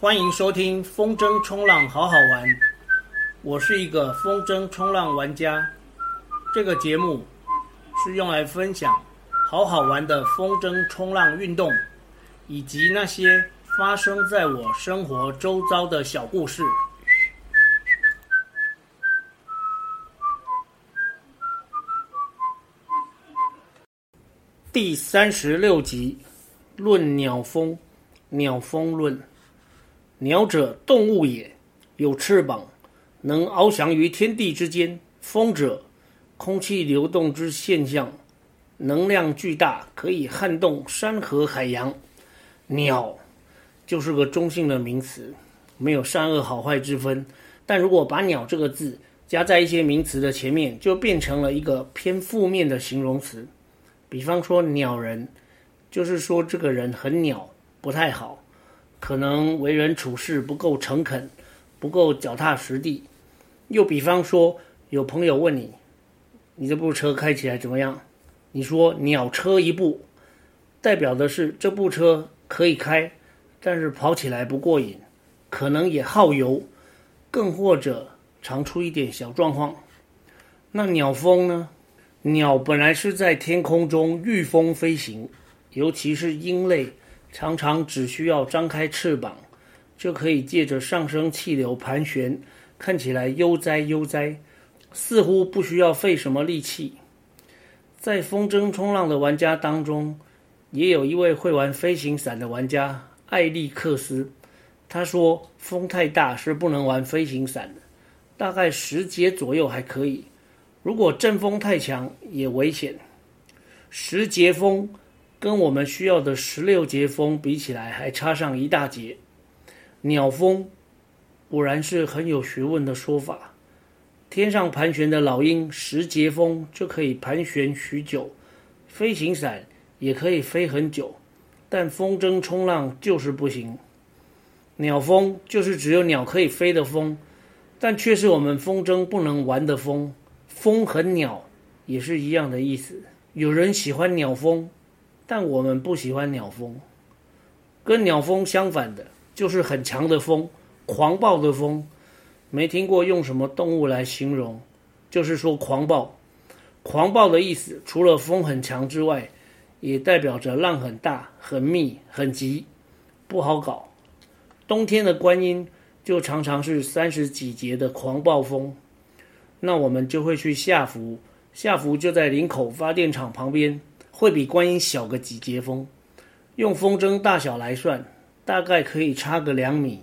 欢迎收听风筝冲浪好好玩，我是一个风筝冲浪玩家。这个节目是用来分享好好玩的风筝冲浪运动，以及那些发生在我生活周遭的小故事。第三十六集，论鸟风，鸟风论。鸟者，动物也，有翅膀，能翱翔于天地之间。风者，空气流动之现象，能量巨大，可以撼动山河海洋。鸟就是个中性的名词，没有善恶好坏之分。但如果把“鸟”这个字加在一些名词的前面，就变成了一个偏负面的形容词。比方说“鸟人”，就是说这个人很鸟，不太好。可能为人处事不够诚恳，不够脚踏实地。又比方说，有朋友问你：“你这部车开起来怎么样？”你说“鸟车一部”，代表的是这部车可以开，但是跑起来不过瘾，可能也耗油，更或者常出一点小状况。那鸟风呢？鸟本来是在天空中御风飞行，尤其是鹰类。常常只需要张开翅膀，就可以借着上升气流盘旋，看起来悠哉悠哉，似乎不需要费什么力气。在风筝冲浪的玩家当中，也有一位会玩飞行伞的玩家艾利克斯。他说：“风太大是不能玩飞行伞的，大概十节左右还可以，如果阵风太强也危险。十节风。”跟我们需要的十六节风比起来，还差上一大截。鸟风果然是很有学问的说法。天上盘旋的老鹰，十节风就可以盘旋许久，飞行伞也可以飞很久，但风筝冲浪就是不行。鸟风就是只有鸟可以飞的风，但却是我们风筝不能玩的风。风和鸟也是一样的意思。有人喜欢鸟风。但我们不喜欢鸟风，跟鸟风相反的，就是很强的风，狂暴的风。没听过用什么动物来形容，就是说狂暴。狂暴的意思，除了风很强之外，也代表着浪很大、很密、很急，不好搞。冬天的观音就常常是三十几节的狂暴风，那我们就会去下福，下福就在林口发电厂旁边。会比观音小个几节风，用风筝大小来算，大概可以差个两米。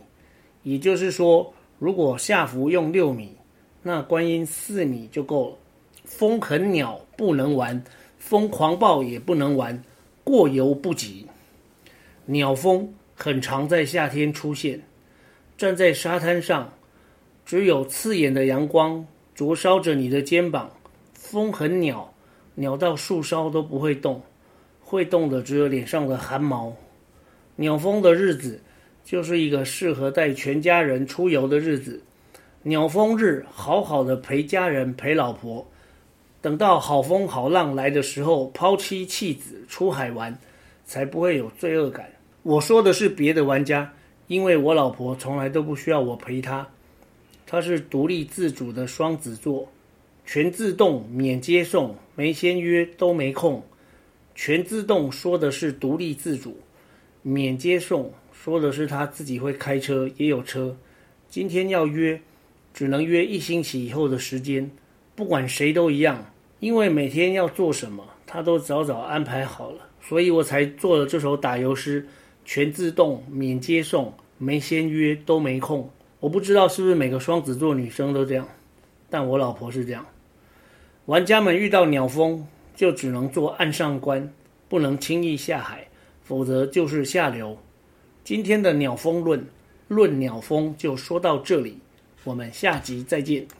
也就是说，如果下福用六米，那观音四米就够了。风很鸟不能玩，风狂暴也不能玩，过犹不及。鸟风很常在夏天出现，站在沙滩上，只有刺眼的阳光灼烧着你的肩膀，风很鸟。鸟到树梢都不会动，会动的只有脸上的汗毛。鸟蜂的日子，就是一个适合带全家人出游的日子。鸟蜂日，好好的陪家人陪老婆，等到好风好浪来的时候，抛妻弃子出海玩，才不会有罪恶感。我说的是别的玩家，因为我老婆从来都不需要我陪她，她是独立自主的双子座。全自动免接送，没签约都没空。全自动说的是独立自主，免接送说的是他自己会开车，也有车。今天要约，只能约一星期以后的时间。不管谁都一样，因为每天要做什么，他都早早安排好了，所以我才做了这首打油诗。全自动免接送，没签约都没空。我不知道是不是每个双子座女生都这样，但我老婆是这样。玩家们遇到鸟蜂，就只能做岸上观，不能轻易下海，否则就是下流。今天的鸟蜂论，论鸟蜂就说到这里，我们下集再见。